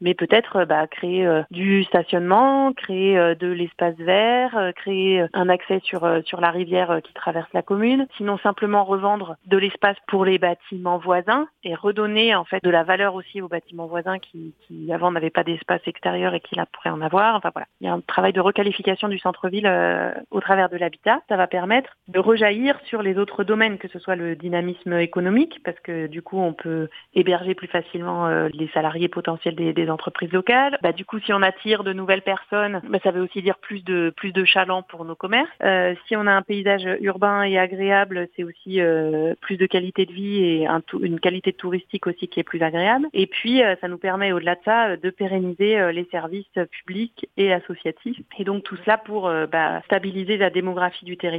mais peut-être bah, créer du stationnement, créer de l'espace vert, créer un accès sur sur la rivière qui traverse la commune. Sinon simplement revendre de l'espace pour les bâtiments voisins et redonner en fait de la valeur aussi aux bâtiments voisins qui, qui avant n'avaient pas d'espace extérieur et qui là pourraient en avoir. Enfin voilà, il y a un travail de requalification du centre-ville au travers de l'habitat. Ça va permettre de rejaillir sur les autres domaines, que ce soit le dynamisme économique, parce que du coup on peut héberger plus facilement les salariés potentiels des, des entreprises locales. Bah, du coup, si on attire de nouvelles personnes, bah, ça veut aussi dire plus de plus de chalands pour nos commerces. Euh, si on a un paysage urbain et agréable, c'est aussi euh, plus de qualité de vie et un, une qualité touristique aussi qui est plus agréable. Et puis, euh, ça nous permet au-delà de ça de pérenniser les services publics et associatifs. Et donc tout cela pour bah, stabiliser la démographie du territoire.